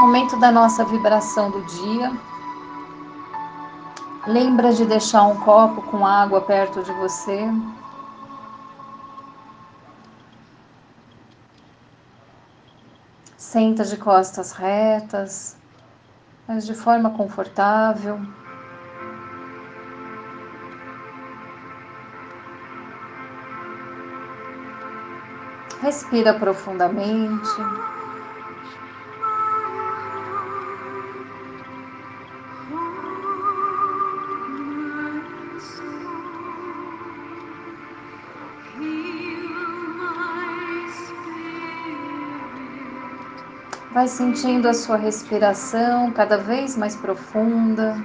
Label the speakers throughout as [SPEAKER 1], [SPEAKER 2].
[SPEAKER 1] Momento da nossa vibração do dia. Lembra de deixar um copo com água perto de você. Senta de costas retas, mas de forma confortável. Respira profundamente. Vai sentindo a sua respiração cada vez mais profunda.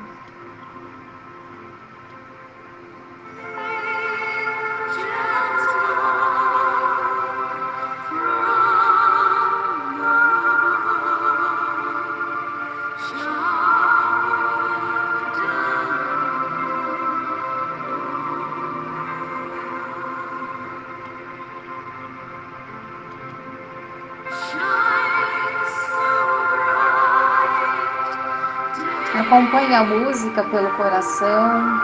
[SPEAKER 1] Acompanhe a música pelo coração.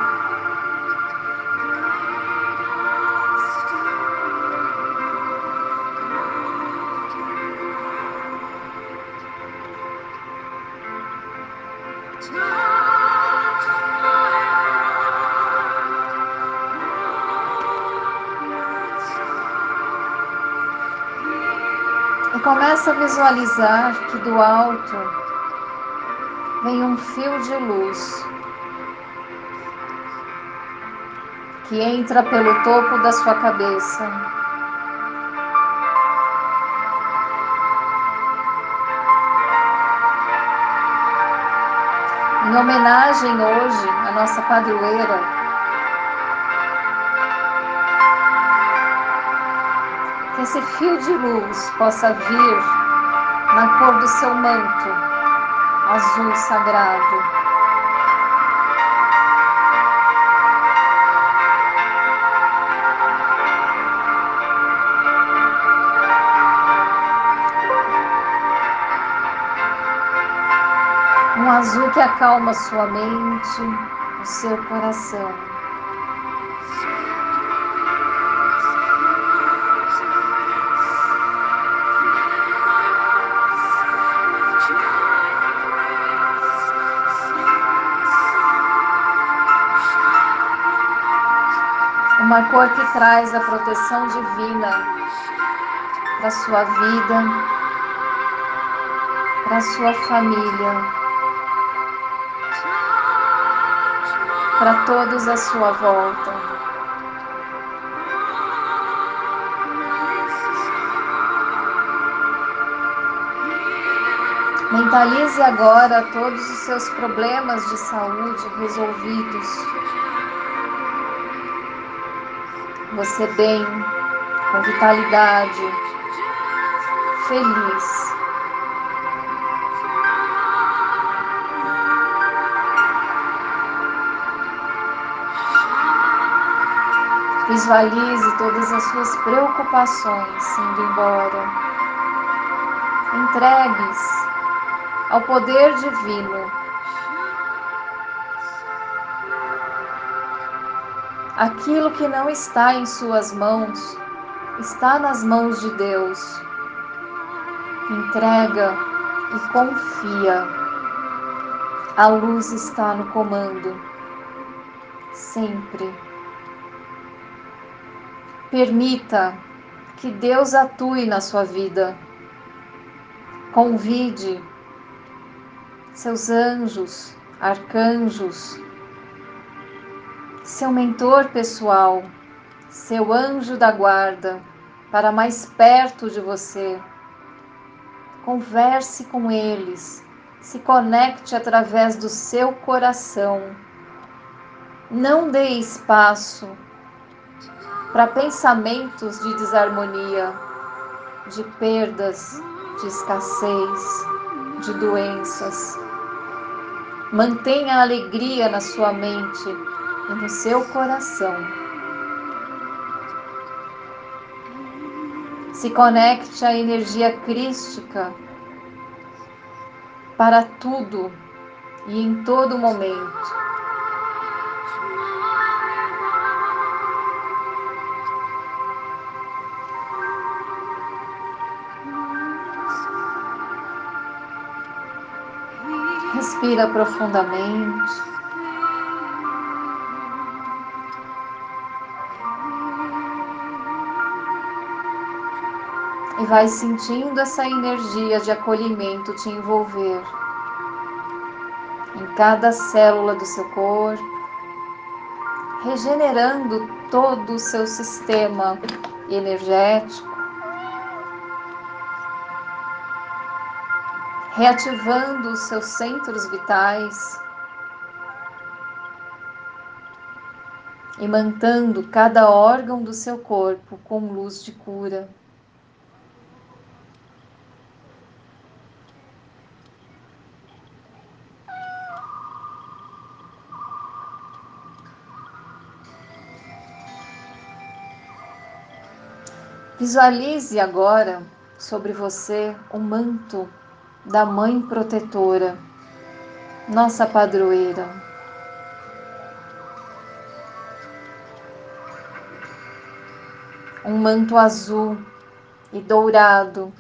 [SPEAKER 1] E começa a visualizar que do alto vem um fio de luz que entra pelo topo da sua cabeça. Em homenagem hoje à nossa padroeira, que esse fio de luz possa vir na cor do seu manto azul sagrado. Um azul que acalma sua mente, o seu coração. Uma cor que traz a proteção divina para sua vida, para sua família, para todos à sua volta. Mentalize agora todos os seus problemas de saúde resolvidos. Você bem, com vitalidade, feliz. Visualize todas as suas preocupações indo embora. Entregues ao poder divino Aquilo que não está em suas mãos está nas mãos de Deus. Entrega e confia. A luz está no comando. Sempre. Permita que Deus atue na sua vida. Convide seus anjos, arcanjos, seu mentor pessoal, seu anjo da guarda, para mais perto de você. Converse com eles, se conecte através do seu coração. Não dê espaço para pensamentos de desarmonia, de perdas, de escassez, de doenças. Mantenha a alegria na sua mente e no seu coração. Se conecte à energia crística para tudo e em todo momento. Respira profundamente. Vai sentindo essa energia de acolhimento te envolver em cada célula do seu corpo, regenerando todo o seu sistema energético, reativando os seus centros vitais e mantendo cada órgão do seu corpo com luz de cura. Visualize agora sobre você o manto da Mãe Protetora, nossa padroeira. Um manto azul e dourado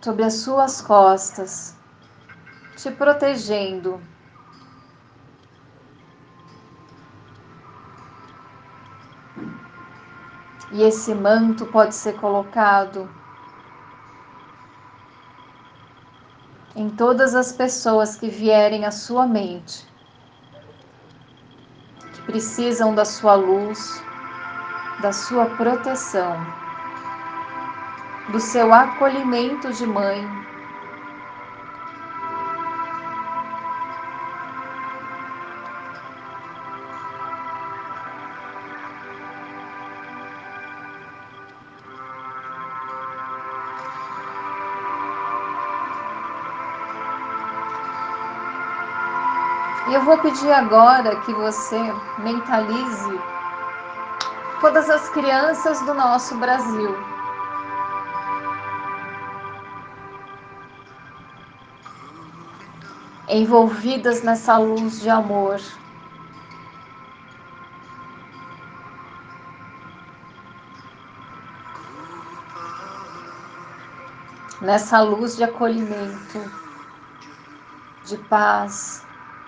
[SPEAKER 1] sobre as suas costas, te protegendo E esse manto pode ser colocado em todas as pessoas que vierem à sua mente, que precisam da sua luz, da sua proteção, do seu acolhimento de mãe vou pedir agora que você mentalize todas as crianças do nosso Brasil. Envolvidas nessa luz de amor. Nessa luz de acolhimento, de paz,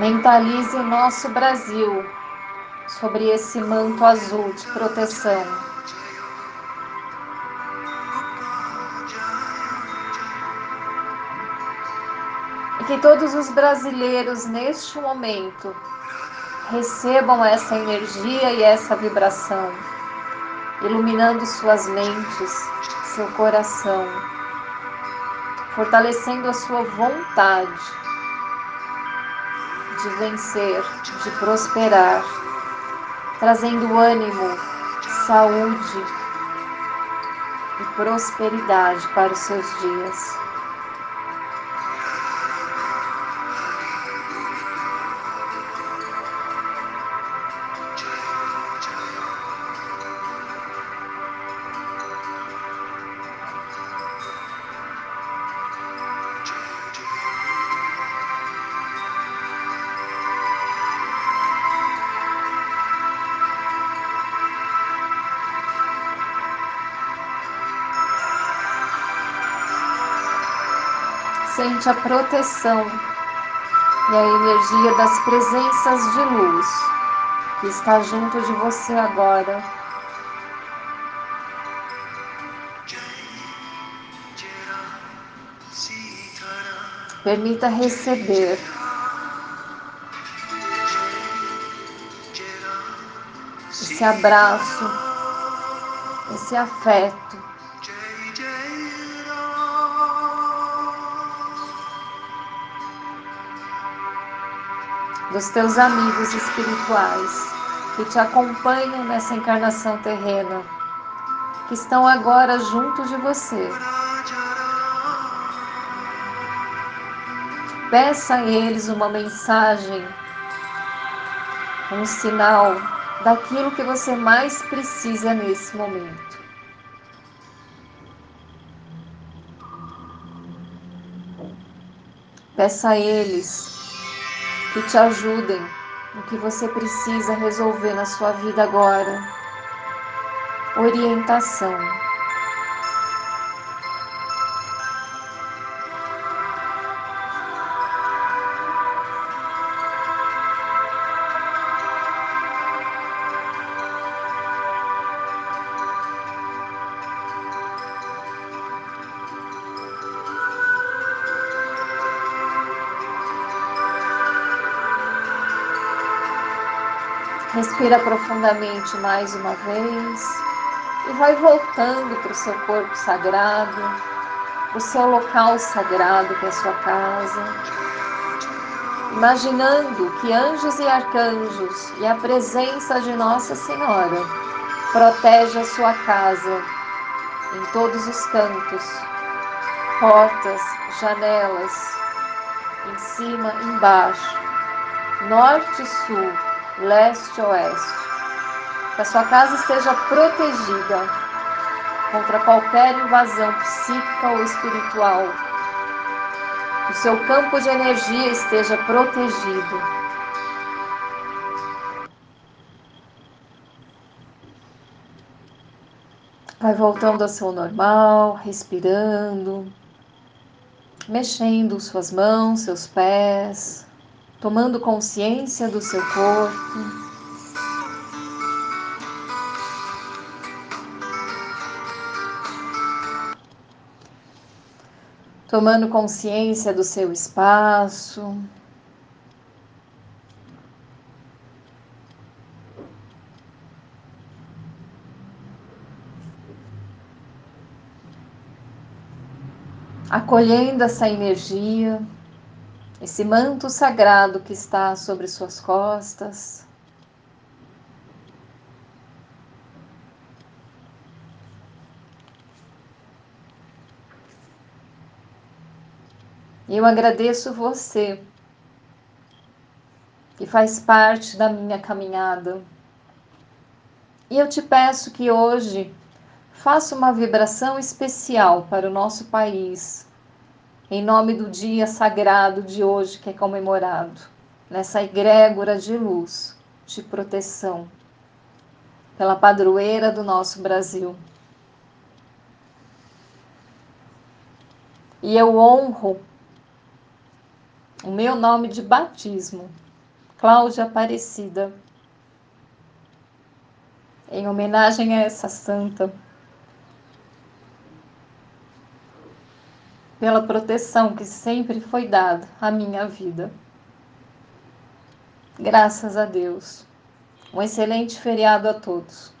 [SPEAKER 1] Mentalize o nosso Brasil sobre esse manto azul de proteção. E que todos os brasileiros neste momento recebam essa energia e essa vibração, iluminando suas mentes, seu coração, fortalecendo a sua vontade de vencer, de prosperar, trazendo ânimo, saúde e prosperidade para os seus dias. Sente a proteção e a energia das presenças de luz que está junto de você agora. Permita receber esse abraço, esse afeto. Dos teus amigos espirituais que te acompanham nessa encarnação terrena, que estão agora junto de você. Peça a eles uma mensagem, um sinal daquilo que você mais precisa nesse momento. Peça a eles que te ajudem no que você precisa resolver na sua vida agora. Orientação. Respira profundamente mais uma vez e vai voltando para o seu corpo sagrado, o seu local sagrado que é a sua casa. Imaginando que anjos e arcanjos e a presença de Nossa Senhora protege a sua casa em todos os cantos, portas, janelas, em cima, embaixo, norte e sul leste-oeste. Que a sua casa esteja protegida contra qualquer invasão psíquica ou espiritual. Que o seu campo de energia esteja protegido. Vai voltando ao seu normal, respirando, mexendo suas mãos, seus pés tomando consciência do seu corpo. Tomando consciência do seu espaço. Acolhendo essa energia esse manto sagrado que está sobre suas costas. Eu agradeço você que faz parte da minha caminhada. E eu te peço que hoje faça uma vibração especial para o nosso país, em nome do dia sagrado de hoje que é comemorado, nessa egrégora de luz, de proteção, pela padroeira do nosso Brasil. E eu honro o meu nome de batismo, Cláudia Aparecida, em homenagem a essa santa. Pela proteção que sempre foi dada à minha vida. Graças a Deus. Um excelente feriado a todos.